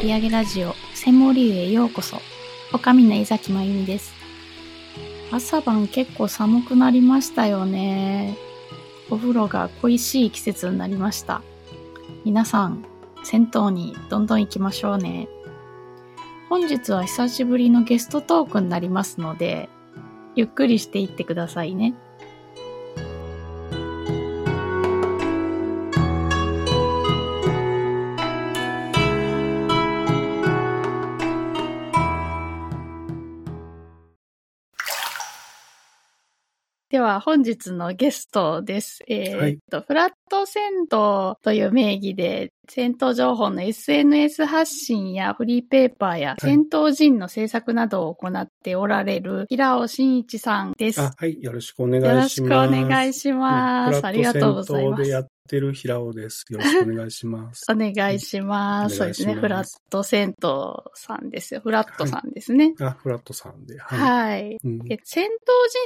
トを盛り上ラジオ、専門流へようこそ。おかみの江崎まゆみです。朝晩結構寒くなりましたよね。お風呂が恋しい季節になりました。皆さん、銭湯にどんどん行きましょうね。本日は久しぶりのゲストトークになりますので、ゆっくりしていってくださいね。では、本日のゲストです。えーっと、フラット銭湯という名義で、銭湯情報の SNS 発信やフリーペーパーやい銭湯人の制作などを行っておられる平尾真一さんです。あ、はい。よろしくお願いしよます。ろしくお願いします。ありがとうございま。フラット銭湯ですやってる平尾です。よろしくお願いします。お願いします。うんそうですね。フラット銭湯さんですよ。フラットさんですね。あ、フラットさんで。はい。はい。うんえ銭湯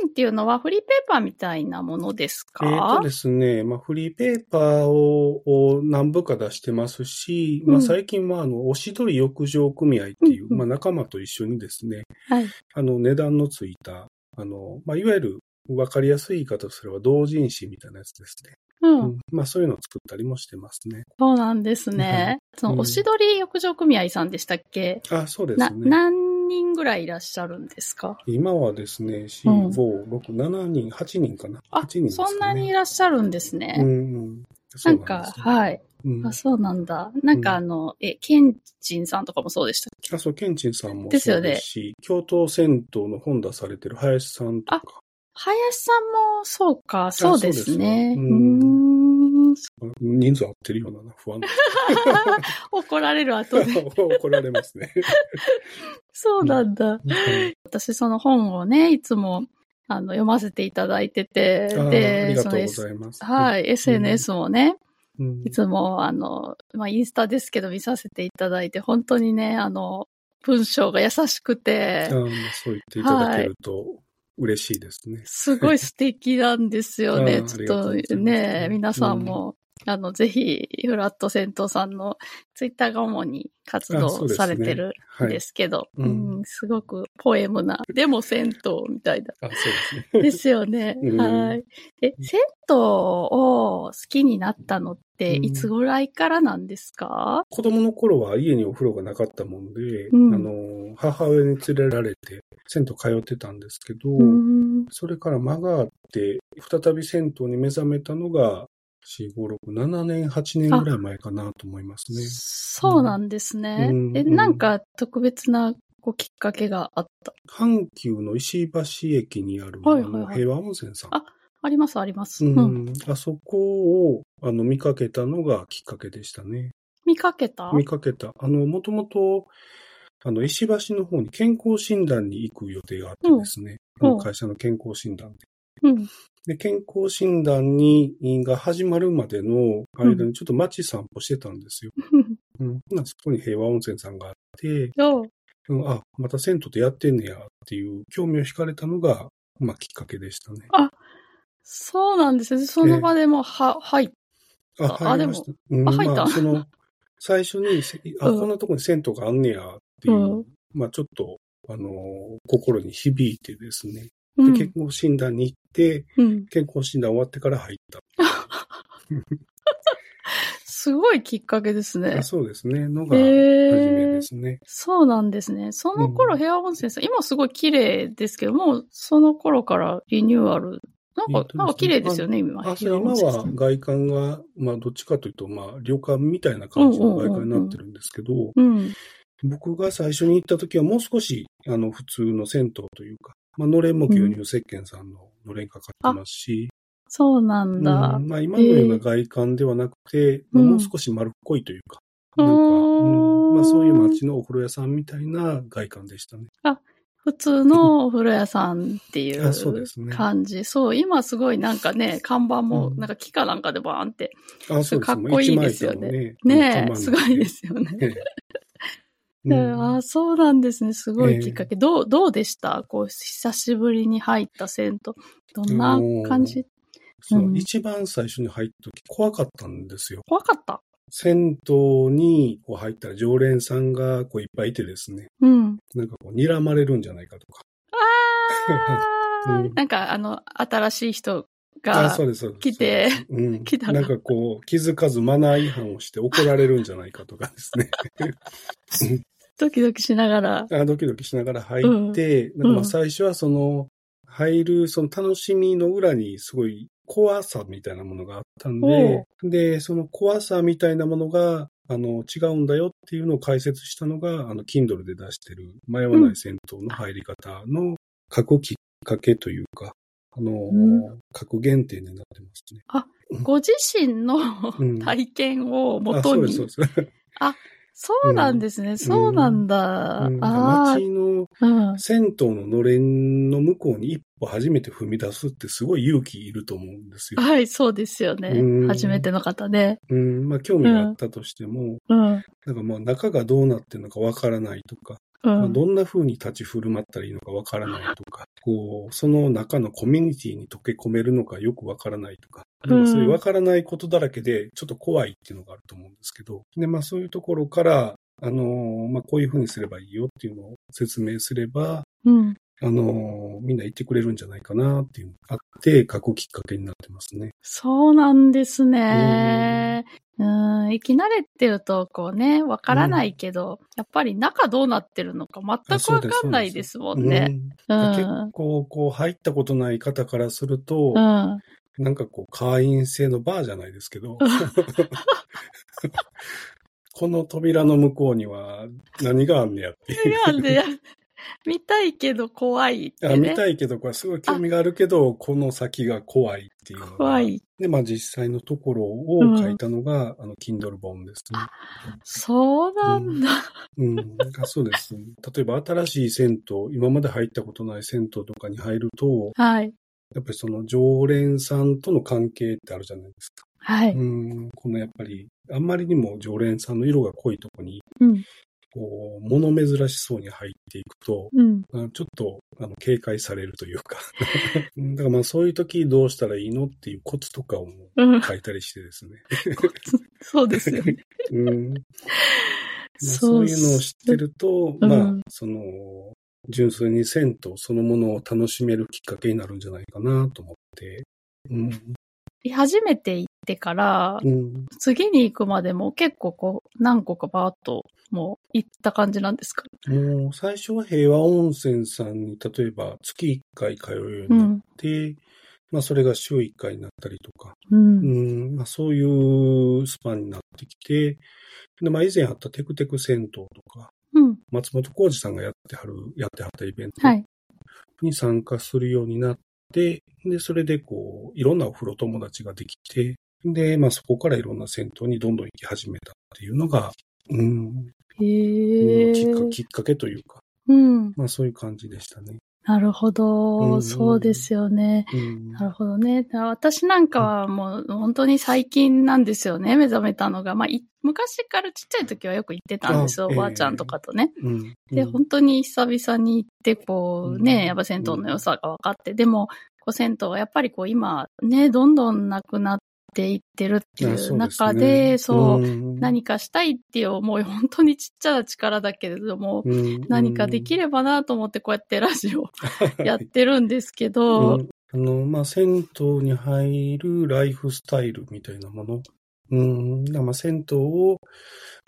人っていうのはフリーペーパーみたいなものですか？えっ、とですね、まあ、フリーペーパーをを何部か出してますし、まあ、うん最近は、あの、おしどり浴場組合っていう、うんうんまあ、仲間と一緒にですね、はい。あの、値段のついた、あの、まあ、いわゆる、わかりやすい言い方とすれば、同人誌みたいなやつですね。うん。うんまあ、そういうのを作ったりもしてますね。そうなんですはね。その、うんおしどり浴場組合さんでしたっけ、あ、そうですな、ね。何人ぐらいいらっしゃるんですか？今はですね、うん4、5、6、7人、8人かな。あ、8人ね。そんなにいらっしゃるんですね。うんうん。そうんなか、はい。うんあ、そうなんだ。なんかあの、え、ケンチンさんとかもそうでしたっけ？あ、そう、ケンチンさんもそうですし、京都銭湯の本出されてる林さんとか、林さんも、そうか、そうですね。人数合ってるようなな不安で 怒られる後で。す。怒られますね。そうなんだ。はい私その本をね、いつも、あの、読ませていただいてて、で、その。はい、SNS もね、うんいつも、あの、まあ、インスタですけど見させていただいて、本当にね、あの、文章が優しくてそう言っていただけると嬉しいですね。すごい素敵なんですよね。ちょっとね、皆さんも、あの、ぜひ、フラット銭湯さんのツイッターが主に活動されてるんはい。ですけど、ううんん、すごくポエムな、でも銭湯みたいな。あ、そうですね。ですよね。うんはい。え、銭湯を好きになったのって、うんいつぐらいからなんですか、子供の頃は家にお風呂がなかったもんで、うんあの、母親に連れられて、銭湯通ってたんですけど、うんそれから間があって、再び銭湯に目覚めたのが、4、5、6、7年、8年ぐらい前かなと思いますね。そうなんですね。え、うんうんなんか特別なこうきっかけがあった？阪急の石橋駅にある、はいはいはい平和温泉さん。ああります、あります。ううんん、あそこをあの見かけたのがきっかけでしたね。見かけた？見かけた。あの、もともと、あの、石橋の方に健康診断に行く予定があってですね。うん会社の健康診断で。うん。で、健康診断に、が始まるまでの間にちょっと街散歩してたんですよ。うん。そこに平和温泉さんがあって、おううん、あ、また銭湯でやってんねやっていう興味を惹かれたのが、まあきっかけでしたね。そうなんですね。その場でも、は、はい。あ、あ入りました。うんあ入った？まあ、その、最初にせ、あ、うんこんなとこに銭湯があんねやっていう、うんまあちょっと、あのー心に響いてですね。で、うん健康診断に行って、うん。健康診断終わってから入った。すごいきっかけですねあ。そうですね。のが、へ初ーめですね。そうなんですね。その頃、うん平和温泉さん、今すごい綺麗ですけど、もうその頃からリニューアル。なんか、なんか綺麗ですよね、今。今は外観が、まあどっちかというと、まあ旅館みたいな感じの外観になってるんですけど、うん。僕が最初に行った時はもう少し、あの、普通の銭湯というか、まあ、のれんも牛乳石鹸さんののれんかかってますし、そうなんうんだ。まあ、今のような外観ではなくて、まあ、うんもう少し丸っこいというか、まあ、そういう街のお風呂屋さんみたいな外観でしたね。普通のお風呂屋さんっていあそうですうね感じ。そう、今すごいなんかね、看板もうんなんか木かなんかでバーンって。あ、そうかっこいいですよねね。ねえ、すごいですよね。えええうんあそうなんですね。すごいきっかけ。どう、どうでした？こう、久しぶりに入った銭湯。どんな感じ？そう、うん一番最初に入った時怖かったんですよ。怖かった？銭湯にこう入ったら常連さんがこういっぱいいてですね、うん。なんかこう睨まれるんじゃないかとか。あー うんなんかあの、新しい人あが。来て、うん、来たらなんかこう、気づかずマナー違反をして怒られるんじゃないかとかですね。ドキドキしながら。あドキドキしながら入って、なんかまあ最初はその、入るその楽しみの裏にすごい怖さみたいなものがあったんで、で、その怖さみたいなものが、あの、違うんだよっていうのを解説したのが、あの、Kindle で出してる迷わない銭湯の入り方の過去きっかけというか、あの、うん過去限定になってますね。ご自身のうん体験をもあ、とに。そうです、そうです。そうなんですね。そうなんだ。うんあ街の。銭湯ののれんの向こうに一歩初めて踏み出すってすごい勇気いると思うんですよ。はい、そうですよねう。ん初めての方ね。うん、まあ興味があったとしても、うん。なんかまあ中がどうなってるのかわからないとか、うん。まあどんな風に立ち振る舞ったらいいのかわからないとか、こう、その中のコミュニティに溶け込めるのかよくわからないとか、うんなんかそういうわからないことだらけでちょっと怖いっていうのがあると思うんですけど、で、まあそういうところから、あのーまあこういう風にすればいいよっていうのを説明すれば、うん。あのーみんな言ってくれるんじゃないかなっていうのがあって、書くきっかけになってますね。そうなんですね。うん。生き慣れてると、こうね、わからないけど、やっぱり中どうなってるのか全くわかんないですもんね。ううんん。結構、こう、入ったことない方からすると、うん。なんかこう、会員制のバーじゃないですけど、この扉の向こうには何があんねやっていう。なんで、見たいけど怖いってね。あ見たいけど、これすごい興味があるけど、この先が怖いっていう。怖い。で、まあ実際のところを書いたのが、あの、Kindle 本ですね。そうなんだ。うん、あそうです。例えば新しい銭湯、今まで入ったことない銭湯とかに入ると、はい。やっぱりその常連さんとの関係ってあるじゃないですか。はい。うん、このやっぱり、あんまりにも常連さんの色が濃いとこに、うん。こう、物珍しそうに入っていくと、うん。あちょっと、あの、警戒されるというか。う んだからまあそういう時どうしたらいいのっていうコツとかを。書いたりしてですね。そうですよね。うんまあそういうのを知ってると、うんまあ、その、純粋に銭湯そのものを楽しめるきっかけになるんじゃないかなと思って。うん。初めて行ってから、うん。次に行くまでも結構こう、何個かバーっと、もう行った感じなんですか？もう、最初は平和温泉さんに、例えば月1回通うよううになっん。て、まあ、それが週1回になったりとか、う。うんん、まあ、そういうスパンになってきて、で、まあ、以前あったテクテク銭湯とか、うん。松本浩二さんがやってはる、やってはったイベントはい。に参加するようになって、で、それでこう、いろんなお風呂友達ができて、で、まあそこからいろんな銭湯にどんどん行き始めたっていうのが、うん、へえ。きっかきっかけというか、うん。まあそういう感じでしたね。なるほど、うんそうですよね。うん。なるほどね。私なんかはもう本当に最近なんですよね、目覚めたのが。まあ、い昔からちっちゃい時はよく行ってたんですよ、あおばあちゃんとかとね。うん。で、うん本当に久々に行って、こううんね、やっぱ銭湯の良さが分かって、でも、こう銭湯はやっぱりこう今ね、どんどんなくなっていってるっていううですね。中で、そう、ん。何かしたいっていう思い、本当にちっちゃな力だけれども、うん。何かできればなと思ってこうやってラジオやってるんですけど、うん。あの、まあ、銭湯に入るライフスタイルみたいなもの。うん。まあ、銭湯を、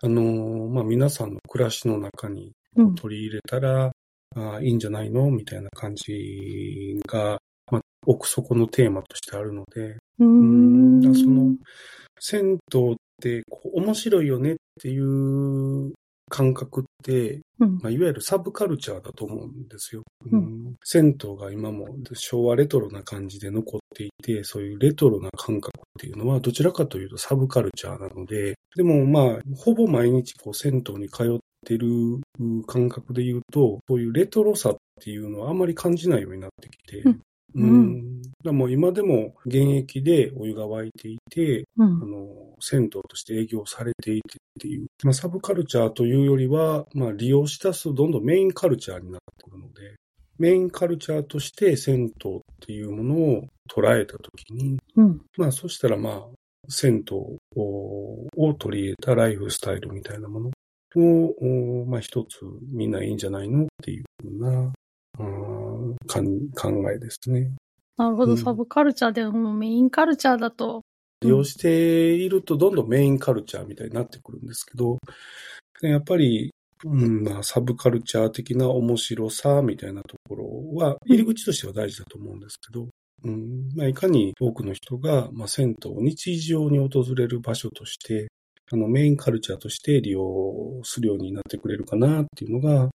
あの、まあ、皆さんの暮らしの中にうん。取り入れたら、あいいんじゃないのみたいな感じが、まあ、奥底のテーマとしてあるので、うん。その、銭湯ってこう面白いよねっていう感覚って、うん。まあ、いわゆるサブカルチャーだと思うんですよ。ううん。銭湯が今も昭和レトロな感じで残っていて、そういうレトロな感覚っていうのはどちらかというとサブカルチャーなので、でもまあ、ほぼ毎日こう銭湯に通ってる感覚で言うと、そういうレトロさっていうのはあんまり感じないようになってきて、うんうん。だからもう今でも現役でお湯が沸いていて、うん。あの、銭湯として営業されていてっていう、まあ、サブカルチャーというよりは、まあ、利用し出すとどんどんメインカルチャーになってくるので、メインカルチャーとして銭湯っていうものを捉えたときに、うん。まあ、そしたらまあ、銭湯を取り入れたライフスタイルみたいなものを、まあ一つみんないいんじゃないのっていうふうな、考えですね。なるほど、うん、サブカルチャーでもメインカルチャーだと。利用しているとどんどんメインカルチャーみたいになってくるんですけど、やっぱり、うんまあ、サブカルチャー的な面白さみたいなところは、入り口としては大事だと思うんですけど、うんまあ、いかに多くの人が、まあ、銭湯を日常に訪れる場所として、あの、メインカルチャーとして利用するようになってくれるかなっていうのが、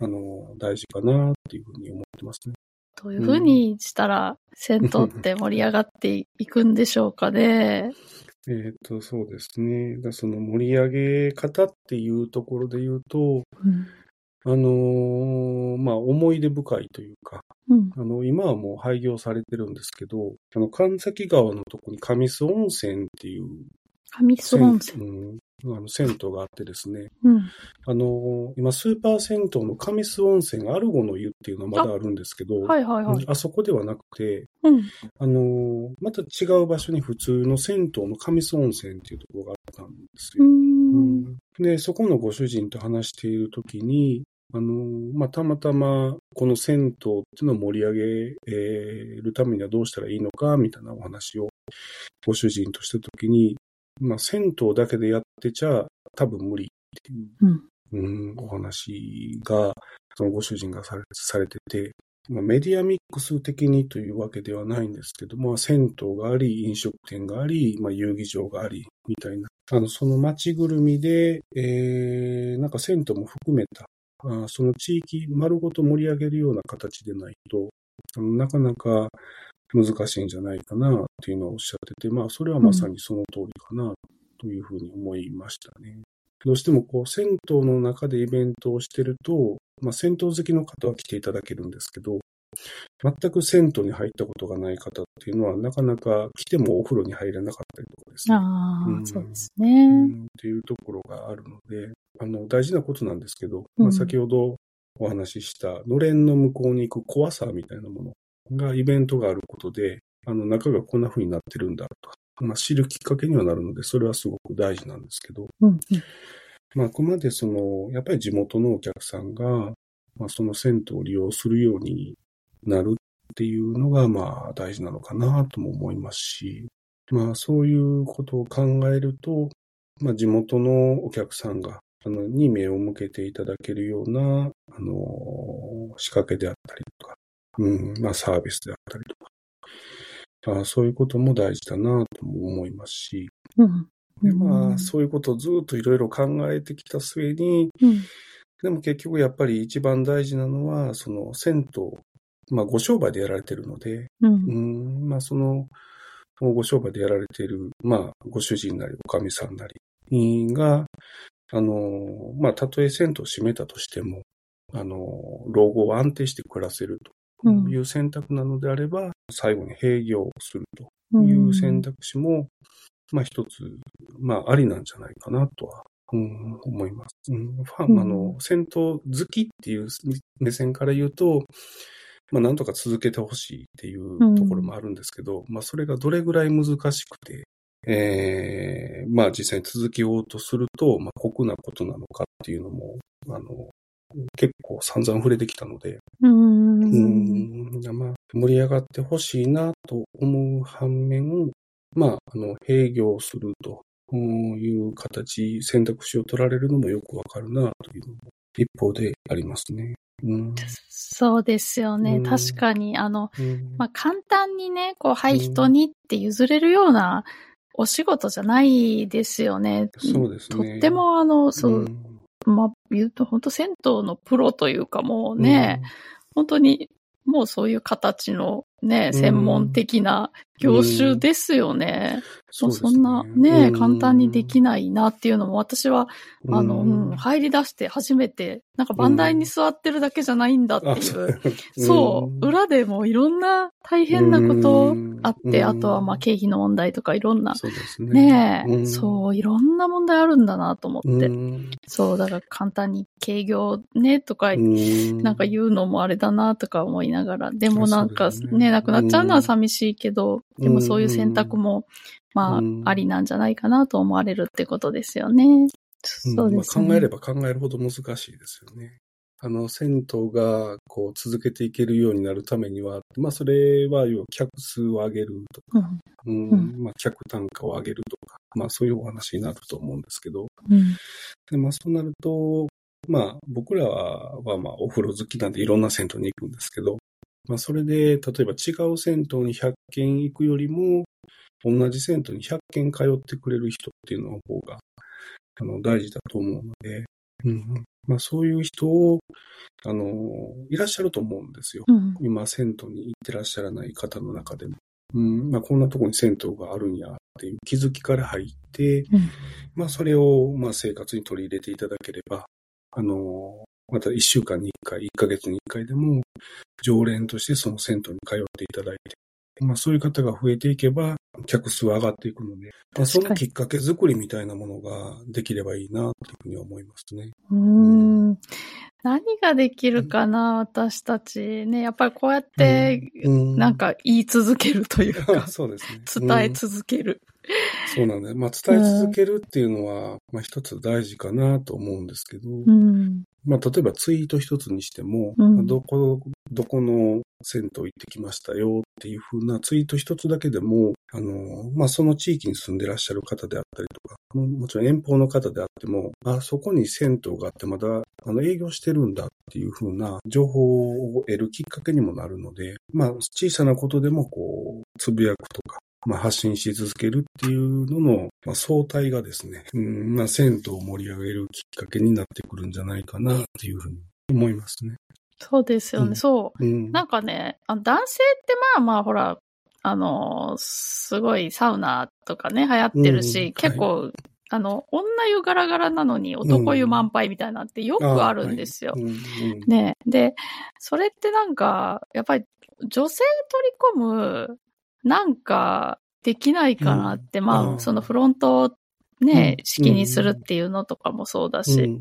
あの、大事かなっていうふうに思ってますね。どういうふうにしたら、銭湯って盛り上がっていくんでしょうかね。えっと、そうですね。だその盛り上げ方っていうところで言うと、うん、あのー、まあ、思い出深いというか、うん、あの、今はもう廃業されてるんですけど、あの、神崎川のとこに上須温泉っていう、上須温泉、うん、あの、銭湯があってですね。うん。あの、今、スーパー銭湯の上須温泉アルゴの湯っていうのはまだあるんですけど、はいはいはい。あそこではなくて、うん。あの、また違う場所に普通の銭湯の上須温泉っていうところがあったんですよ。うん。で、そこのご主人と話しているときに、あの、まあ、たまたま、この銭湯っていうのを盛り上げるためにはどうしたらいいのか、みたいなお話をご主人としたときに、まあ、銭湯だけでやってちゃ多分無理っていう、うん、うん、お話が、そのご主人がされされてて、まあ、メディアミックス的にというわけではないんですけど、まあ、銭湯があり、飲食店があり、まあ、遊戯場があり、みたいな。あの、その街ぐるみで、えー、なんか銭湯も含めた、あその地域丸ごと盛り上げるような形でないと、なかなか難しいんじゃないかなっていうのをおっしゃってて、まあ、それはまさにその通りかなというふうに思いましたね。どうしてもこう、銭湯の中でイベントをしてると、まあ、銭湯好きの方は来ていただけるんですけど、全く銭湯に入ったことがない方っていうのは、なかなか来てもお風呂に入れなかったりとかですね。ああ、うん、そうですね、うん。っていうところがあるので、あの、大事なことなんですけど、まあ、先ほどお話しした、のれんの向こうに行く怖さみたいなものが、イベントがあることで、あの、中がこんな風になってるんだと。まあ、知るきっかけにはなるので、それはすごく大事なんですけど、うんうん、まあ、あくまでその、やっぱり地元のお客さんが、まあ、その銭湯を利用するようになるっていうのが、まあ、大事なのかなとも思いますし、まあ、そういうことを考えると、まあ、地元のお客さんが、あの、に目を向けていただけるような、あの、仕掛けであったりとか、うん、まあ、サービスであったりとか、あそういうことも大事だなとも思いますし、うん、でまあ、そういうことをずっといろいろ考えてきた末に、うん、でも結局やっぱり一番大事なのは、その銭湯、まあご商売でやられてるので、うん、うんまあその、ご商売でやられている、まあご主人なりおかみさんなりが、あの、まあたとえ銭湯を閉めたとしても、あの、老後を安定して暮らせるという選択なのであれば、最後に閉業するという選択肢も、まあ一つ、まあありなんじゃないかなとは、うん、思います。うん、ファン、あの、戦闘好きっていう目線から言うと、まあなんとか続けてほしいっていうところもあるんですけど、まあそれがどれぐらい難しくて、ええー、まあ実際に続けようとすると、まあ酷なことなのかっていうのも、あの、結構散々触れてきたので、うん。うんまあ、盛り上がってほしいなと思う反面、まあ、あの、閉業するという形、選択肢を取られるのもよくわかるなというのも一方でありますね。うん、そうですよね。うん、確かに、あの、うん、まあ、簡単にね、こう、はい、人にって譲れるようなお仕事じゃないですよね。そうですね。とっても、あの、そう、まあ、言うと本当銭湯のプロというかもうね、うん、本当にもうそういう形のね、専門的な業種ですよね。うん、そんなね、簡単にできないなっていうのも私は、あの、うん、入り出して初めて、なんか番台に座ってるだけじゃないんだっていう、そう、裏でもいろんな大変なことあって、あとはまあ経費の問題とかいろんな、ね。ねそう、いろんな問題あるんだなと思って、そう、だから簡単に営業ねとか、なんか言うのもあれだなとか思いながら、でもなんかね、ね、なくなっちゃうのは寂しいけど、でもそういう選択も、まあ、ありなんじゃないかなと思われるってことですよね。そうですね、まあ、考えれば考えるほど難しいですよね。あの、銭湯が、こう、続けていけるようになるためには、まあ、それは、要は、客数を上げるとか、うん、うん、まあ、客単価を上げるとか、まあ、そういうお話になると思うんですけど、うん、でまあ、そうなると、まあ、僕らは、はまあ、お風呂好きなんでいろんな銭湯に行くんですけど、まあ、それで、例えば違う銭湯に100軒行くよりも、同じ銭湯に100軒通ってくれる人っていうの方が、あの、大事だと思うので、うん、まあそういう人を、あの、いらっしゃると思うんですよ。うん、今、銭湯に行ってらっしゃらない方の中でも。うん、まあこんなところに銭湯があるんやっていう気づきから入って、うん、まあそれを、まあ生活に取り入れていただければ、あの、また一週間に一回、一ヶ月に一回でも、常連としてその銭湯に通っていただいて、まあそういう方が増えていけば、客数は上がっていくので、まあ、そのきっかけ作りみたいなものができればいいな、というふうに思いますね。うん。ん何ができるかな、私たち。ね、やっぱりこうやって、なんか言い続けるというか、そうですね。伝え続ける。そうなんだよ。まあ伝え続けるっていうのは、まあ一つ大事かなと思うんですけど、うん、まあ例えばツイート一つにしても、うん、どこ、どこの銭湯行ってきましたよっていうふうなツイート一つだけでも、あの、まあその地域に住んでらっしゃる方であったりとか、もちろん遠方の方であっても、あ、そこに銭湯があってまだあの営業してるんだっていうふうな情報を得るきっかけにもなるので、まあ小さなことでもこう、つぶやくとか、まあ、発信し続けるっていうのの、まあ、相対がですね、うん、まあ、銭湯を盛り上げるきっかけになってくるんじゃないかなっていうふうに思いますね。そうですよね、うん、そう、うん。なんかね、あ男性ってまあまあほら、あの、すごいサウナとかね、流行ってるし、うん、結構、はい、あの、女湯ガラガラなのに男湯満杯みたいなってよくあるんですよ。はいね。で、それってなんか、やっぱり女性取り込むなんかできないかなって、うん、まあ、そのフロントをね、式にするっていうのとかもそうだし、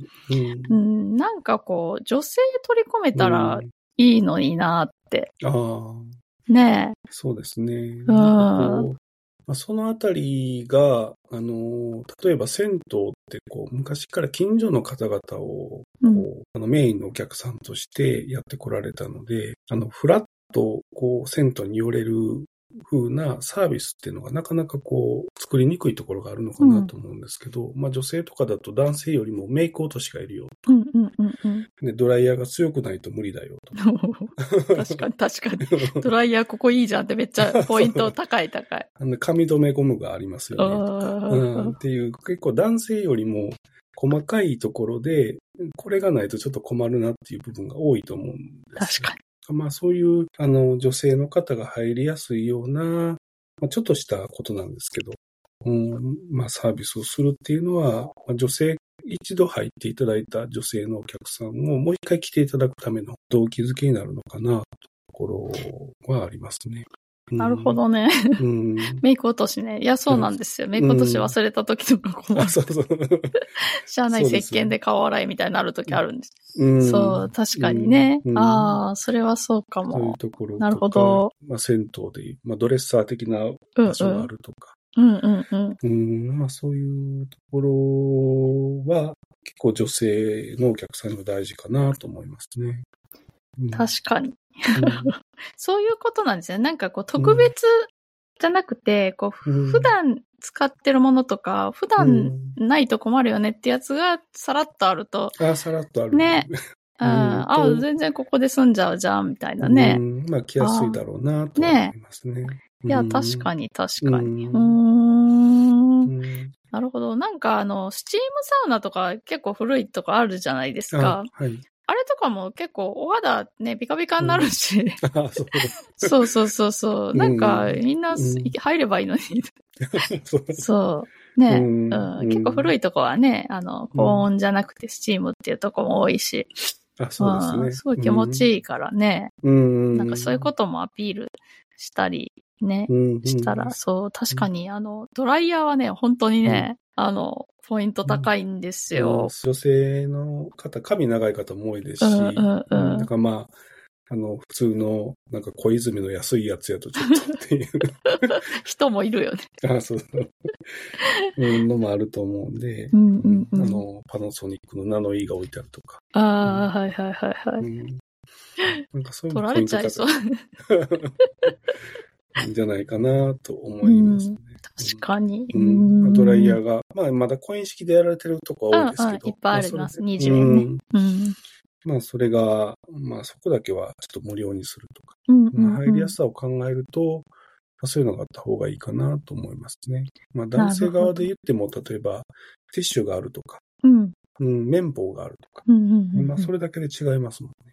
うん、なんかこう、女性取り込めたらいいのになって。ねそうですね。うん。そのあたりが、あの、例えば銭湯ってこう、昔から近所の方々を、こう、うん、あのメインのお客さんとしてやってこられたので、あの、フラッと、こう、銭湯に寄れる風なサービスっていうのがなかなかこう、作りにくいところがあるのかなと思うんですけど、うん、まあ女性とかだと男性よりもメイク落としがいるよと。うんうんうんうん、でドライヤーが強くないと無理だよと。確かに確かに。ドライヤーここいいじゃんってめっちゃポイント高い高い。あの髪留めゴムがありますよねとか、うん。っていう結構男性よりも細かいところで、これがないとちょっと困るなっていう部分が多いと思うんです。確かに。まあそういう、あの、女性の方が入りやすいような、まあ、ちょっとしたことなんですけど、うん、まあサービスをするっていうのは、まあ、女性、一度入っていただいた女性のお客さんをもう一回来ていただくための動機づけになるのかな、というところはありますね。なるほどね。うん、メイク落としね。いや、そうなんですよ。メイク落とし忘れた時とか困る。そうそう。しゃあない石鹸で顔洗いみたいになる時あるんです。うん、そう、確かにね。うん、ああ、それはそうかも。そういうところなるほど。まあ、銭湯で、まあ、ドレッサー的な場所があるとか。うんうんうん。うん、まあ、そういうところは、結構女性のお客さんが大事かなと思いますね。うん、確かに。そういうことなんですよ。なんかこう特別じゃなくて、うん、こう普段使ってるものとか、普段ないと困るよねってやつがさらっとあると。あ、さらっとある。ね。うん、あ、全然ここで住んじゃうじゃん、みたいなね。うん、まあ来やすいだろうなと思いますね。ねいや、確かに確かに。うん。なるほど。なんかあの、スチームサウナとか結構古いとかあるじゃないですか。はい。あれとかも結構お肌ね、ピカピカになるし。うん、そうそうそうそう。なんか、みんな入ればいいのに。そう。ね、うん、結構古いとこはね、あの、高温じゃなくてスチームっていうとこも多いし。あ、そうですね。すごい気持ちいいからね。うん、なんかそういうこともアピールしたりね、したら、そう、確かにあの、ドライヤーはね、本当にね、あの、ポイント高いんですよ。女性の方、髪長い方も多いですし、うんうんうん、だからまあ、あの、普通の、なんか小泉の安いやつやとちょっとっていう。人もいるよね。あそうそう。うん、のもあると思うんで、うんうんうんあの、パナソニックのナノイーが置いてあるとか。ああ、はいはいはいはい。うん、なんかそういうの取られちゃいそう。んじゃないかなと思いますね。確かに。うんまあドライヤー。ーが、まあまだコイン式でやられてるとこは多いですけど。うんうんいっぱいありますそれで20円ねうんうん。まあそれが、まあそこだけはちょっと無料にするとか。うんうんまあ、入りやすさを考えると、まあ、そういうのがあった方がいいかなと思いますね。まあ男性側で言っても、例えばティッシュがあるとか、うん。うん、綿棒があるとか。うんうんうんまあそれだけで違いますもんね。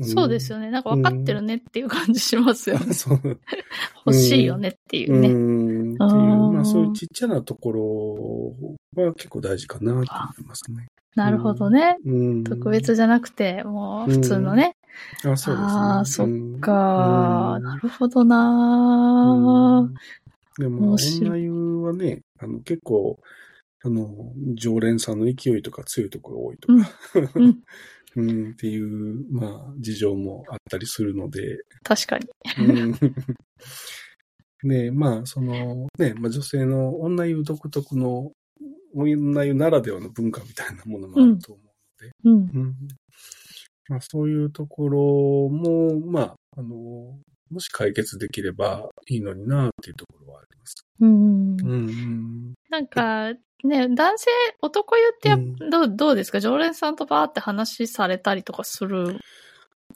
そうですよね。なんか分かってるねっていう感じしますよね。ね。そう。欲しいよねっていうね。うん。っていう、まあそういうちっちゃなところは結構大事かなと思いますね。なるほどね。うん。特別じゃなくて、もう普通のね。あ、そうですね。ああ、そっうんか。うんなるほどなうんでも、面白い女湯はね、あの、結構、あの、常連さんの勢いとか強いところが多いとか、うん うん、っていう、まあ、事情もあったりするので、確かに。うんねまあ、その、ね、まあ、女性の女湯独特の、女湯ならではの文化みたいなものもあると思うので、うん。うんまあ、そういうところも、まあ、あの、もし解決できればいいのになっていうところはあります。うん。うんうん。なんか、ね、男性、男湯ってやっうんどう、どうですか？常連さんとバーって話されたりとかする。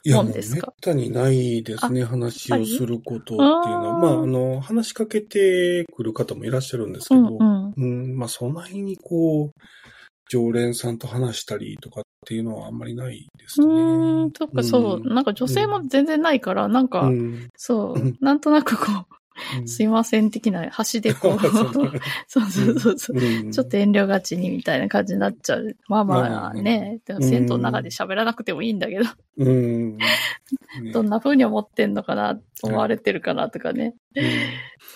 いや、もうめったにないですね、話をすることっていうのは。まあ、あの、話しかけてくる方もいらっしゃるんですけど、うんうん。うん、まあ、そんなににこう、常連さんと話したりとかっていうのはあんまりないですうね。ーん、とかそう、なんか女性も全然ないから、なんか、うんそううん なんとなくこうんう、すいません的な端でこう、そうそうそうそう。うんちょっと遠慮がちにみたいな感じになっちゃう。まあまあね、でも銭湯の中で喋らなくてもいいんだけど、うん。ねどんな風に思ってんのかな、思われてるかなとかね、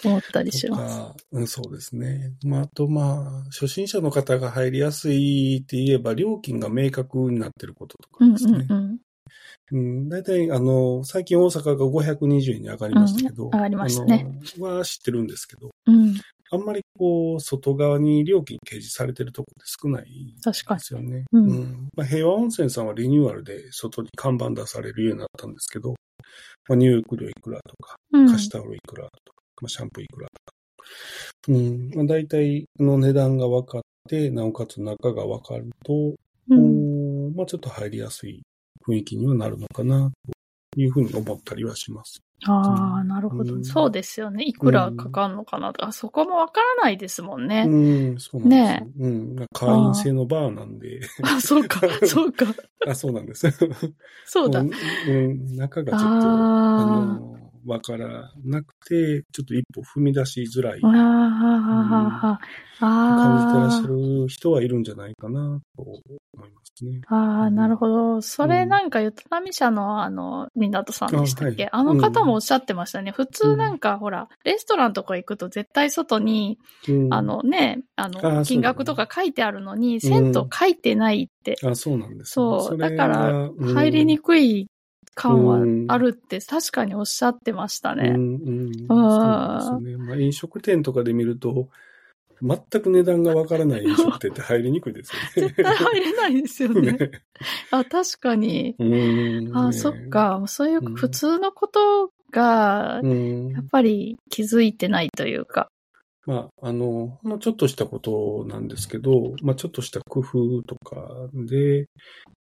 思ったりしとます。か、うん、そうですね。まあ、あとまあ、初心者の方が入りやすいって言えば、料金が明確になってることとうんかですね。うんうん。うん、大体、あの、最近大阪が520円に上がりましたけど、うん上がりましたね。は知ってるんですけど、うん。あんまりこう、外側に料金掲示されてるところって少ない確かに。ですよね。うんまあ、平和温泉さんはリニューアルで外に看板出されるようになったんですけど、まあ、入浴料いくらとか、うん。貸しタオルいくらとか、まあ、シャンプーいくらとか。うん。まあ、大体の値段が分かって、なおかつ中が分かると、うん。まあ、ちょっと入りやすい雰囲気にはなるのかな、というふうに思ったりはします。ああ、なるほど。うんそうですよね。いくらかかんのかなとか、そこもわからないですもんね。うん、そうなんですよ。ねうん。会員制のバーなんで、あ、そうか、そうか。あ、そうなんです。そうだ。うん、うん中がちょっと、ああの、わからなくて、ちょっと一歩踏み出しづらいあ。ああ、ああ、感じてらっしゃある人はいるんじゃないかなと思いますね。あ、ああ、なるほど。それなんか、ゆとなみ社のあの、港さんでしたっけ？ああ,、はいの方もおっしゃってましたね。普通なんか、ほら、レストランとか行くと絶対外に、うんあ、のね、あの、金額とか書いてあるのに、銭湯書いてないって。あ、そうなんですね、そう。れだから、うん入りにくい感はうんあるって確かにおっしゃってましたね。うんうん、そうですよね。まあ、飲食店とかで見ると、全く値段がわからない飲食店って入りにくいですよね。絶対入れないですよね。ねあ、確かに。うんあ、ねそっか。そういううん普通のことがう、んやっぱり気づいてないというか。まあ、あの、ほんのちょっとしたことなんですけど、まあ、ちょっとした工夫とかで、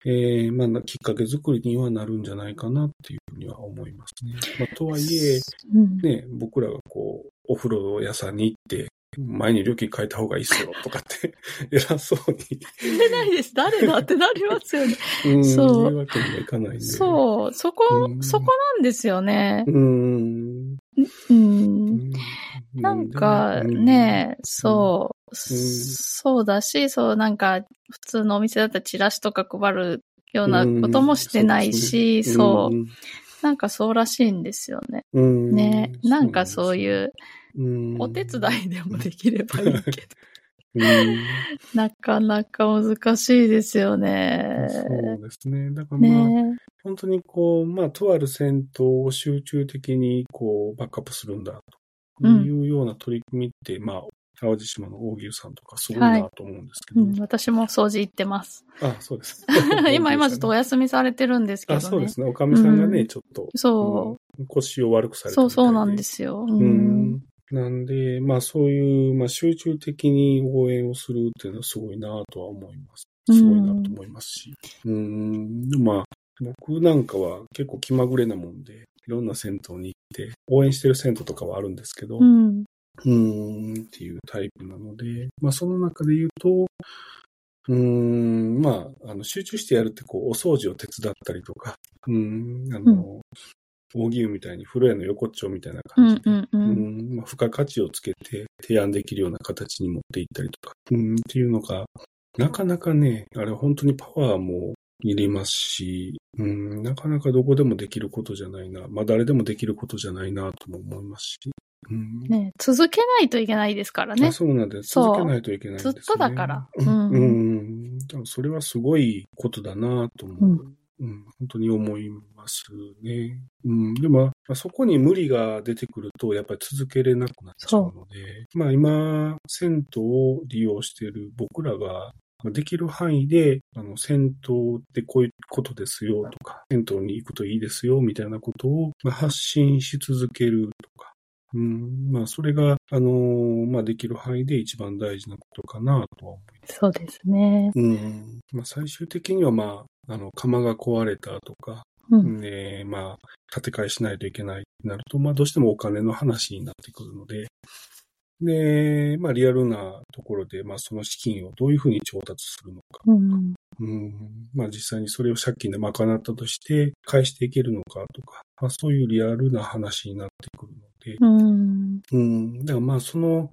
えー、まあ、きっかけ作りにはなるんじゃないかなっていうふうには思いますね。まあ、とはいえ、うん、ね、僕らがこう、お風呂屋さんに行って、前に料金変えた方がいいっすよとかって、偉そうに、出ないです。誰だってなりますよね。うん、そう言うわけにはいかないんで。そう。そこ、うんそこなんですよね。う。うん。うん。なんかね、そう、うん。そうだし、そうなんか普通のお店だったらチラシとか配るようなこともしてないし、そう,、なんかそうらしいんですよね。うん。ね、なんかそうういううん、お手伝いでもできればいいけど。うん。なかなか難しいですよね。そうですね。だからまあ、ね。本当にこう、まあ、とある戦闘を集中的にこう、バックアップするんだというような取り組みって、まあ、淡路島の大牛さんとかすごいなと思うんですけど。うん、私も掃除行ってます。あ、そうです。今、今ちょっとお休みされてるんですけどあ、ね。そうですね。おかみさんがね、うんちょっと、そうん腰を悪くさう。れてそうそうなんす。ですよ。ううん。ん。なんで、まあそういう、まあ集中的に応援をするっていうのはすごいなとは思います。すごいなと思いますし。うん。でもまあ、僕なんかは結構気まぐれなもんで、いろんな銭湯に行って、応援してる銭湯とかはあるんですけど、うん。うーんっていうタイプなので、まあその中で言うと、うーん、まあ、あの、集中してやるって、こう、お掃除を手伝ったりとか、うーん、あの、大牛みたいに風呂屋の横っちょみたいなう感じで、んうんう。うんんまあ、付加価値をつけて提案できるような形に持っていったりとか、うん、っていうのが、なかなかね、あれ本当にパワーもいりますし、うん、なかなかどこでもできることじゃないな、まあ誰でもできることじゃないなとも思いますし、うん。ね続けないといけないですからねあ。そうなんです。続けないといけないんです、ね。ずっとだからう。うんんうん。でもそれはすごいことだなと思う。うん、本当に思いますね。うん、でも、まあ、そこに無理が出てくると、やっぱり続けれなくなっちゃうので、まあ今、銭湯を利用している僕らが、まあできる範囲で、あの、銭湯ってこういうことですよとか、銭湯に行くといいですよみたいなことを、まあ、発信し続けるとか、うん、まあそれが、あのーまあできる範囲で一番大事なことかなとは思います。そうですね。うん。まあ最終的にはまあ、あの、釜が壊れたとか、うん。で、まあ、建て替えしないといけないってなると、まあ、どうしてもお金の話になってくるので、で、まあ、リアルなところで、まあ、その資金をどういうふうに調達するのか。うん。うん。まあ、実際にそれを借金で賄ったとして、返していけるのかとか、まあ、そういうリアルな話になってくるので、うん。うん。だからまあ、その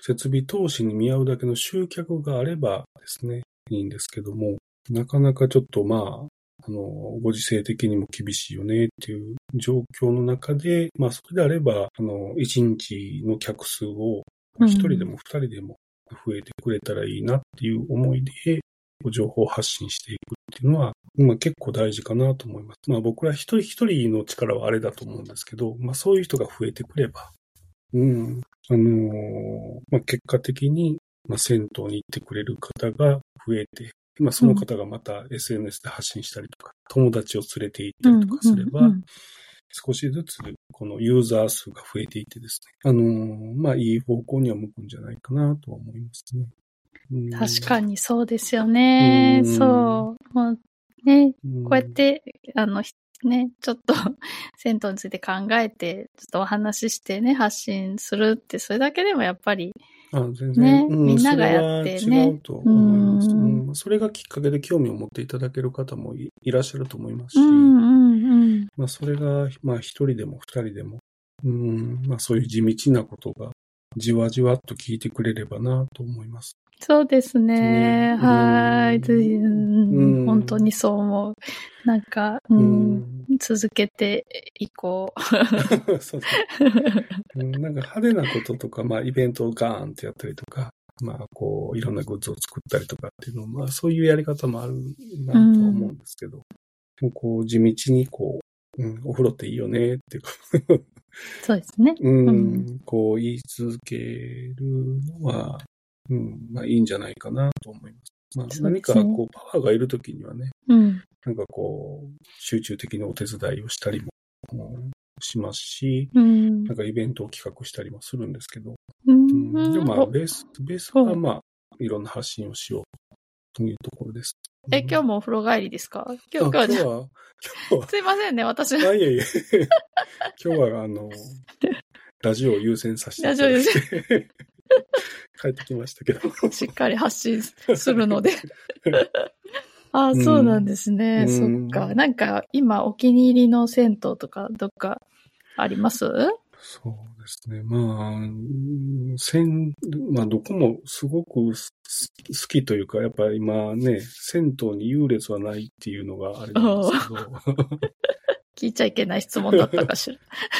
設備投資に見合うだけの集客があればですね、いいんですけども、なかなかちょっとまあ、あの、ご時世的にも厳しいよねっていう状況の中で、まあ、それであれば、あの、一日の客数をうん一人でも二人でも増えてくれたらいいなっていう思いで、情報発信していくっていうのは、まあ結構大事かなと思います。まあ僕ら一人一人の力はあれだと思うんですけど、まあそういう人が増えてくれば、うん、あのーまあ結果的に、まあ銭湯に行ってくれる方が増えて、まあその方がまた SNS で発信したりとか、友達を連れて行ったりとかすれば、うん少しずつこのユーザー数が増えていってですね、あのーまあいい方向には向くんじゃないかなとは思いますね。うん確かにそうですよね。うんそう。もうね、うんこうやって、あの、ひね、ちょっと 銭湯について考えて、ちょっとお話ししてね、発信するって、それだけでもやっぱり、あ全然、ね。うんみんながやってね。それは違うと思います、ううん。んそれがきっかけで興味を持っていただける方もいいらっしゃると思いますし、うんうんうん。まあ、それが、まあ、一人でも二人でも、うん、まあ、そういう地道なことが、じわじわっと聞いてくれればなと思います。そうですね。ねはーい。本当にそう思う。なんか、う、うんん。続けていこう。そうですうんなんか派手なこととか、まあ、イベントをガーンってやったりとか、まあ、こう、いろんなグッズを作ったりとかっていうのまあ、そういうやり方もあるなとは思うんですけど、でもこう、地道にこう、うん、お風呂っていいよねっていうか、そうですね。うん、うんこう言い続けるのは、うん、まあいいんじゃないかなと思います。まあ、何かこう、パワーがいるときにはね、うん。なんかこう、集中的なお手伝いをしたりもうんしますし、うんなんかイベントを企画したりもするんですけど、ううんん。でもまあ、おベース、ベースはまあ、いろんな発信をしようというところです。え、今日もお風呂帰りですか？あ今日、今日今日は、今日は、すいませんね、私。あ、いえいえ。今日は、あの、ラジオを優先させていただいて、帰ってきましたけど。しっかり発信するので。ああ、そうなんですね。うんそっか。なんか、今、お気に入りの銭湯とか、どっかあります？そうですね。まあ、うんせん、まあ、どこもすごくす好きというか、やっぱり今ね、銭湯に優劣はないっていうのがあれなんですけど、聞いちゃいけない質問だったかし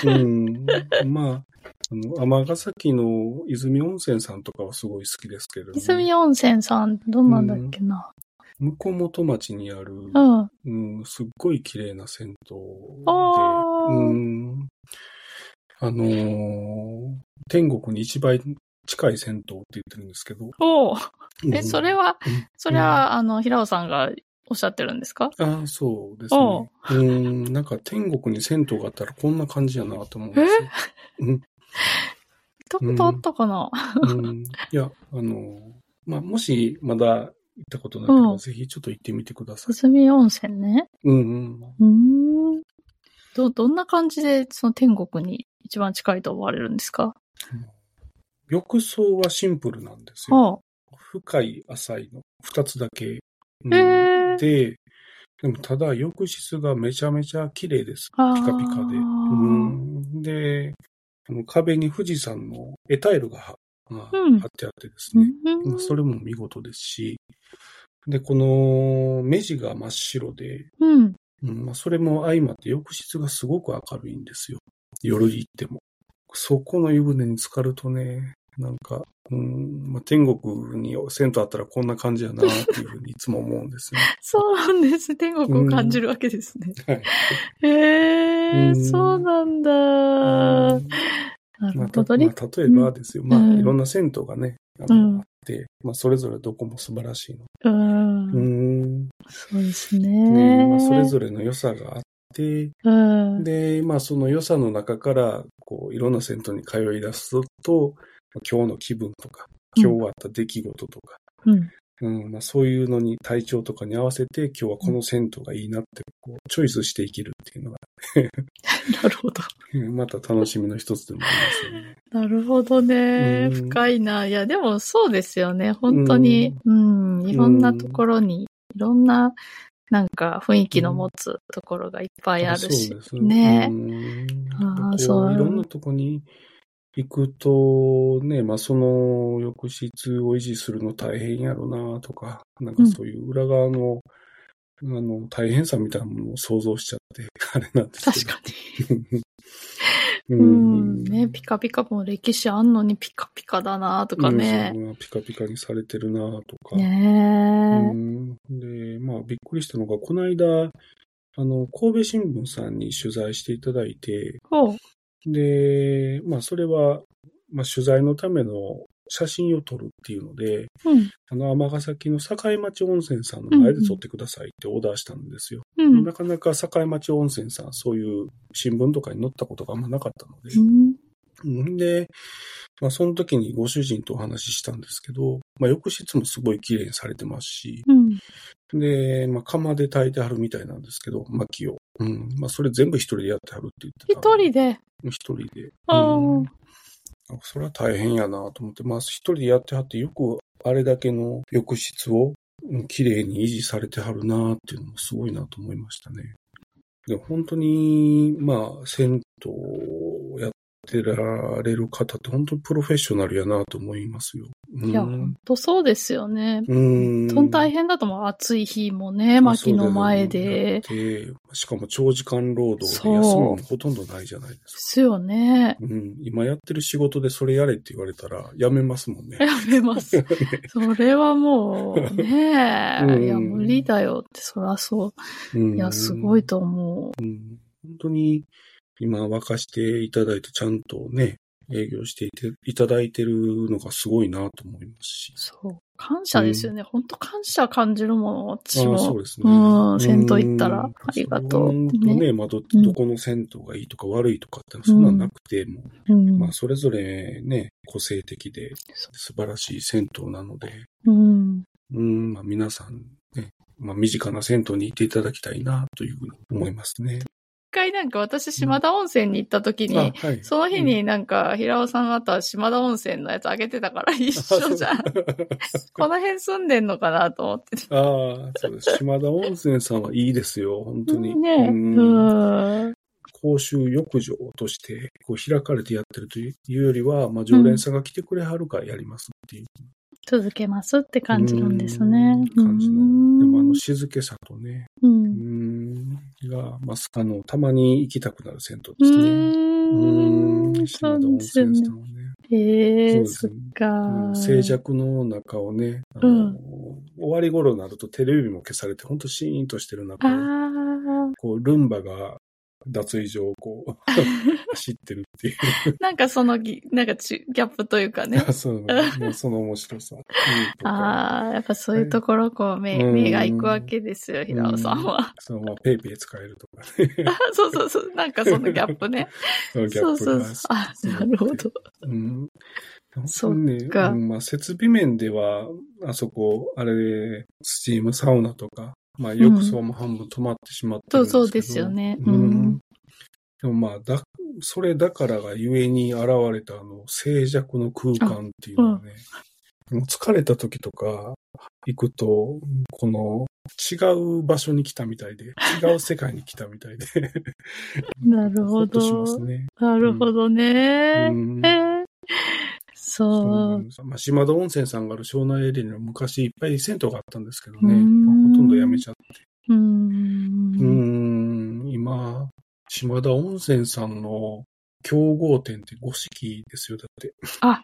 ら。うん、まあ、あの、尼崎の泉温泉さんとかはすごい好きですけれども、泉温泉さん、どんなんだっけな。向本町にある、うん。うん、すっごい綺麗な銭湯で、あーうん、あのー天国に一番近い銭湯って言ってるんですけど。おうえ、うんそれはうん、それは、あの、平尾さんがおっしゃってるんですか？ああ、そうですね。うん、なんか天国に銭湯があったらこんな感じやなと思うんですよ。うん行ったことあったかな、うん、いや、あの、まあ、もしまだ行ったことなければ、うんぜひちょっと行ってみてください。泉温泉ね。うんうん。うーん。ど、どんな感じで、その天国に一番近いと思われるんですか？浴槽はシンプルなんですよ。あ深い、浅いの。二つだけ。うんへーで、でもただ浴室がめちゃめちゃ綺麗です。ピカピカで。うんで、壁に富士山のエタイルがはまあうん貼ってあってですうね。んまあそれも見事ですし、で、この目地が真っ白で、うん。うんまあ、それも相まって浴室がすごく明るいんですよ。夜行っても。そこの湯船に浸かるとね、なんか、うんまあ、天国に銭湯あったらこんな感じやなっていうふうにいつも思うんですよ。そうなんです。天国を感じるわけですね。はい。へえ、うんそうなんだ。うんなるほどね。まあ例えばですよ、まあ、うんいろんな銭湯がね、あの、うんあって、まあ、それぞれどこも素晴らしいの。うん。うん。そうですねね。まあ、それぞれの良さがあって、うん。で、まあ、その良さの中から、こう、いろんな銭湯に通い出すと、まあ今日の気分とか、今日あった出来事とか、うん。うんまあ、そういうのに体調とかに合わせて、今日はこの銭湯がいいなって、こう、チョイスしていけるっていうのが、なるほど。うんまた楽しみの一つでもありますよね。なるほどね。うん深いな。いや、でもそうですよね。本当に、うん、いろんなところに、いろんな、なんか雰囲気の持つところがいっぱいあるしそうです。ねうんあーこそういろんなとこに行くと、ね、まあその浴室を維持するの大変やろなとか、なんかそういう裏側の、あの、大変さみたいなものを想像しちゃって、あれなんですけど。確かに。ううん、ね、ピカピカも歴史あんのにピカピカだなとかね。うんピカピカにされてるなとか。ねうんで、まあびっくりしたのが、この間、あの、神戸新聞さんに取材していただいて。で、まあそれは、まあ取材のための写真を撮るっていうので、うん。あの、尼崎の境町温泉さんの前で撮ってくださいってオーダーしたんですよ。うん。なかなか境町温泉さん、そういう新聞とかに載ったことがあんまなかったので、うんんで、まあ、その時にご主人とお話ししたんですけど、まあ、浴室もすごい綺麗にされてますし、うん。で、まあ、釜で炊いてはるみたいなんですけど、薪を。うん。まあ、それ全部一人でやってはるって言ってた。一人で？一人で。あうんそれは大変やなと思って、まあ、一人でやってはって、よくあれだけの浴室をうん綺麗に維持されてはるなっていうのもすごいなと思いましたね。で本当に、まあ、銭湯ってられる方って本当にプロフェッショナルやなと思いますよ。うんいや、ほんとそうですよね。うん。本当に大変だと思う。暑い日もね、薪の前で。そうだよねやってしかも長時間労働で休むのほとんどないじゃないでですすよね。か。うん。今やってる仕事でそれやれって言われたらやめますもんね。やめます。それはもう、ねうんえ。いや、無理だよって、そらそう。うんいや、すごいと思うん本当に今沸かしていただいてちゃんとね、営業していていただいてるのがすごいなと思いますしう。。そう。感謝ですよね。本当感謝感じるもの、私も。そうですね。うん、銭湯行ったら、うんありがとう。本当ね。ね、まあど、うんどこの銭湯がいいとか悪いとかってそんなんなくて、もうんう、まあ、それぞれね、個性的でそ素晴らしい銭湯なので、うん。うん、まあ、皆さんね、まあ、身近な銭湯に行っていただきたいな、というふうに思いますね。一回なんか私、島田温泉に行った時に、あはい。その日になんか、平尾さんの後は島田温泉のやつあげてたから一緒じゃん。この辺住んでんのかなと思ってて。ああ、そうです。島田温泉さんはいいですよ、本当に。ねうんうん。公衆浴場としてこう開かれてやってるというよりは、まあ、常連さんが来てくれはるからやりますっていう続けますって感じなんですね。でもあの静けさとね、う。うんん、が、まあ、あの、たまに行きたくなる銭湯うですね。ん。ん。うん。ね。へえ、そっか。静寂の中をね、あの終わり頃になるとテレビも消されて、ほんとシーンとしてる中。こう、ルンバが脱衣所をこう、走ってるっていう。なんかそのぎ、なんかちギャップというかね。そう、その面白さ。ああ、やっぱそういうところ、こう、目、うん目が行くわけですよ、平尾さんは。そのままペイペイ使えるとかね。そうそうそう、なんかそのギャップね。そのギャそうップがそうそう。あ、なるほど。うん。そうんまあ、設備面では、あそこ、あれ、スチームサウナとか、まあ、浴槽も半分止まってしまってるんですけど、そうそうですよね。ううん。ん。でもまあ、だ、それだからがゆえに現れたあの、静寂の空間っていうのはね、もう疲れた時とか行くと、この違う場所に来たみたいで、違う世界に来たみたいで、なるほほっとしますど。ね。なるほどね。うん。えーそう。まあ、島田温泉さんがある湘南エリアには昔いっぱい銭湯があったんですけどね、とんどやめちゃって。うんん、今、島田温泉さんの競合店って五色ですよ、だって。あ、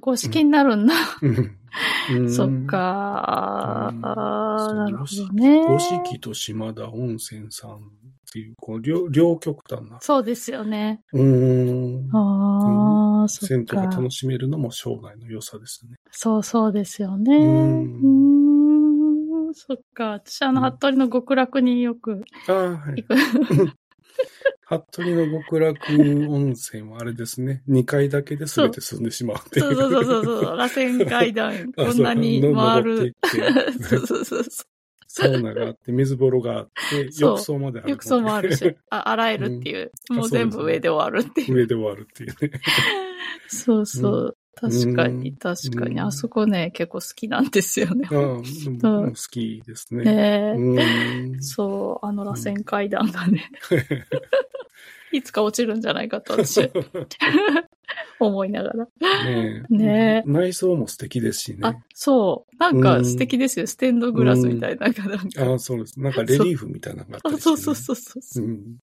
公式になるんだ。うんそっ。か。なるほどね。五色と島田温泉さんっていう、この両両極端な。そうですよね。うん。ああ、そっ銭湯がか。楽しめるのも生涯の良さですね。そうそうですよね。うん。そっか。私、あの、うん服部の極楽によくああ、はい行。く。服部の極楽温泉はあれですね。2階だけで全て済んでしまうっていそうそうそうそうそう。螺旋階段、こんなに回る。。あ そうそうそうそうそサウナがあって、水風呂があって、浴槽まであう。る。浴槽もあるし、あ洗えるっていう。うんもう全部上で終わるっていう。上で終わるっていうね。そうそう。確かに、うん確かに。うんあそこね、結構好きなんですよね。ああ、好きですね。そう、あの螺旋階段がね、いつか落ちるんじゃないかと私、思いながら。ねえね内装も素敵ですしね。あ、そう。なんか素敵ですよ。ステンドグラスみたいな。ああ、そうです。なんかレリーフみたいなのがあっそうそうそうそう。うん。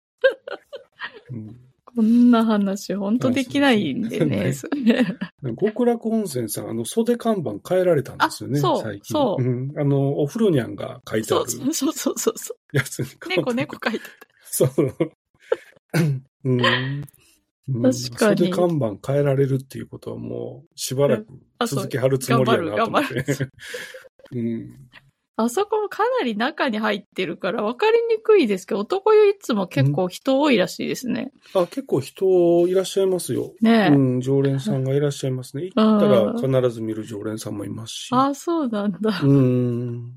うんこんな話、ほんとできないんでね。極楽温泉さん、あの、袖看板変えられたんですよね、あそう最近。そううん。あの、お風呂にゃんが書いてあるそうそうそうそうそうそやつにう。猫猫書いてて。そう。うん。うん確かに袖看板変えられるっていうことはもう、しばらく続きはるつもりやなと思っ頑張るて。うん。あそこもかなり中に入ってるから分かりにくいですけど、男湯いつも結構人多いらしいですね。あ、結構人いらっしゃいますよ。ねえ。うん、常連さんがいらっしゃいますね。行ったら必ず見る常連さんもいますし。あ、そうなんだ。うん。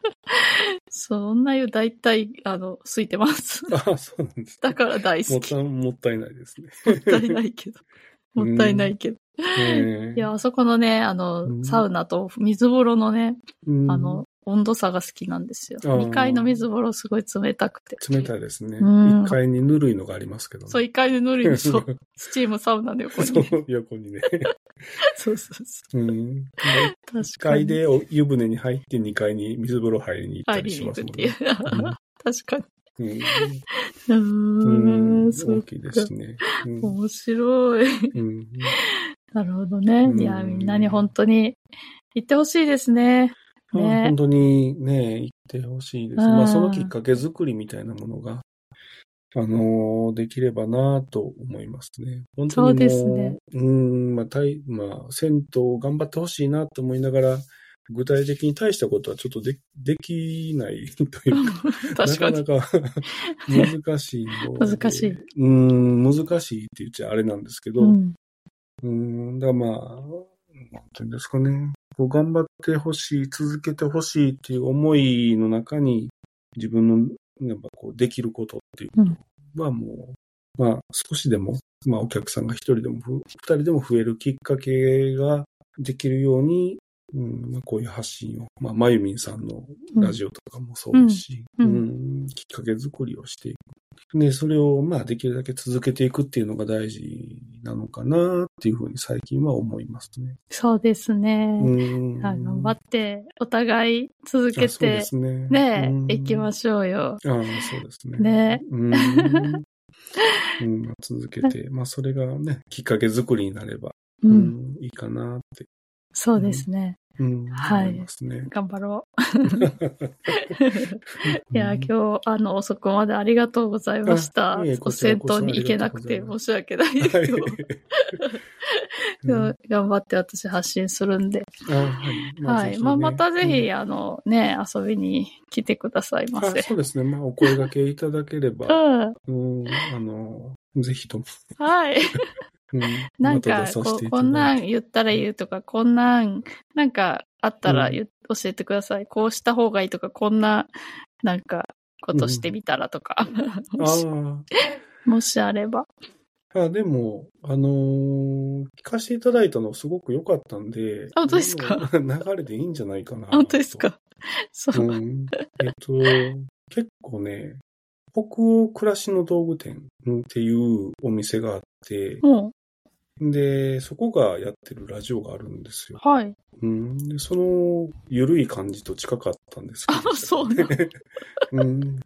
そんな湯大体、あの、空いてます。あ、そうなんです。だから大好き。もったもったいないですね。もったいないけど。もったいないけど。ねえいや、あそこのね、あうの、んサウナと水風呂のね、うんあの、温度差が好きなんですよ。あー2階の水風呂すごい冷たくて。冷たいですね。うん一階にぬるいのがありますけどね。そう、1階で塗るんですよ。スチームサウナの横にそね。う、横にね。そうそうそうん。う。確1かに。階でお湯船に入って2階に水風呂入りに行った入りしますもんね。確かに。うん。うん、ん。そう大きいですね。うん面白い。うん。なるほどね。うんいや、みんなに本当に行ってほしいですね。まあね本当にね、行ってほしいです。うんまあ、そのきっかけ作りみたいなものが、あのーできればなと思いますね。本当にもそうですね。うん、まあ、たい、まあ、銭湯頑張ってほしいなと思いながら、具体的に大したことはちょっとでできないというか、確かに。なかなか 難しいので。難しい。うん、難しいって言っちゃあれなんですけど、うん。うん、だからまあ、なんていうんですかね。こう頑張ってほしい、続けてほしいっていう思いの中に、自分の、やっぱこう、できることっていうことはもう、まあ、少しでも、まあ、お客さんが一人でもふ、二人でも増えるきっかけができるように、うん、まあ、こういう発信を、まあ、まゆみんさんのラジオとかもそうですし、ううん。んきっかけ作りをしていく。で、それを、まあ、できるだけ続けていくっていうのが大事なのかなっていうふうに最近は思いますね。そうですね。うん。あ頑張って、お互い続けてね。ねうん行きましょうよ。ああ、そうですね。ねうん。続けて、まあそれがね、きっかけ作りになれば、う。うんん、いいかなって、そうですね。うん、はいね。頑張ろう。いや、今日、あの、遅くまでありがとうございましたあいえ。こちら銭こそ湯に行けなくて申し訳ないですはいけど、今日頑張って私発信するんで。あはい。はい。ぜひねまあ、またぜひ、うんあの、ね、遊びに来てくださいませ。あそうですね。まあ、お声掛けいただければ、うん。うん、あの、ぜひとも。はい。うん、なんかこう、こんなん言ったら言うとか、こんなん、なんかあったらうん教えてください。こうした方がいいとか、こんな、なんか、ことしてみたらとか、もし あもしあれば。あ、あでも、あのー聞かせていただいたのすごく良かったんで、あ本当ですか？流れでいいんじゃないかな。本当ですか？そう。うん。えっと、結構ね、北欧暮らしの道具店っていうお店があって、もで、そこがやってるラジオがあるんですよ。う、はい。うん。で、その、ゆるい感じと近かったんですけど。あそうな うん。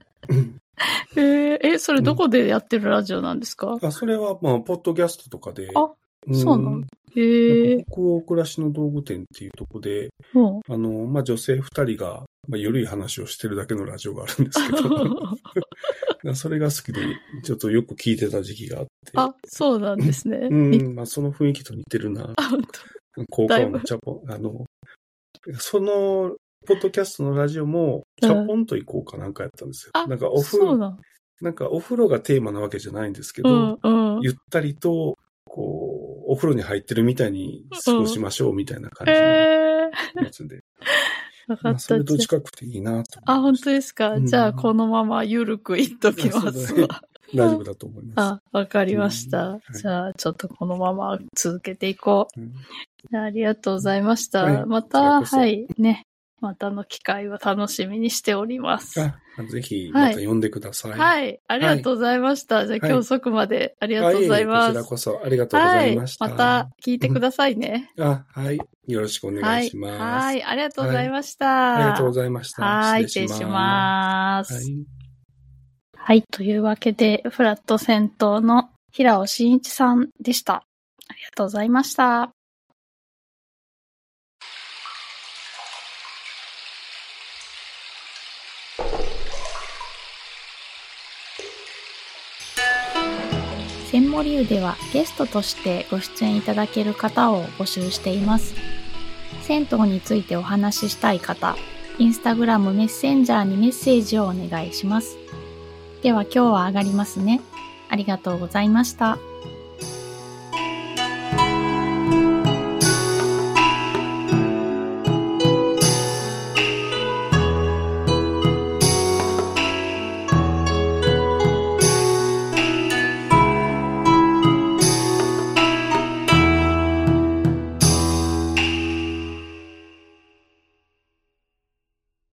えー、え、それどこでやってるラジオなんですか、あ、それは、まあ、ポッドキャストとかで。あ、そうなんだへえ北欧暮らしの道具店っていうとこで、もあの、まあ、女性二人が、まあ、ゆるい話をしてるだけのラジオがあるんですけど、それが好きで、ちょっとよく聞いてた時期があって。あ、そうなんですね。うん、まあ、その雰囲気と似てるな。あ、本効果音のチャポン、あの、その、ポッドキャストのラジオも、チャポンと行こうかなんかやったんですよ。あなんかお当風呂、なん。かお風呂がテーマなわけじゃないんですけうど、ん、うん。ゆったりと、こう、お風呂に入ってるみたいに過ごしましょうみたいな感じのえやつで。ー、わかまあ、った。それと近くていいなとあ。本当ですか、うんじゃあ、このままゆるくいっときますわ。大丈夫だと思います。あ、わかりました。じゃあ、ちょっとこのまま続けていこう。あありがとうございました。はいまた、はい、ね。またの機会を楽しみにしております。あぜひ、また呼んでください。はい、ありがとうございました。じゃあ、はい今日遅くまでありがとうございます。あええこちらこそありがとうございました。はい、また聞いてくださいね。あ、はい。よろしくお願いします。はい、はい、ありがとうございました。ありがとうございました。はい、失礼します。はい。はい。というわけで、フラット銭湯の平尾真一さんでした。ありがとうございました。千森湯ではゲストとしてご出演いただける方を募集しています。銭湯についてお話ししたい方、インスタグラムメッセンジャーにメッセージをお願いします。では今日は上がりますね。ありがとうございました。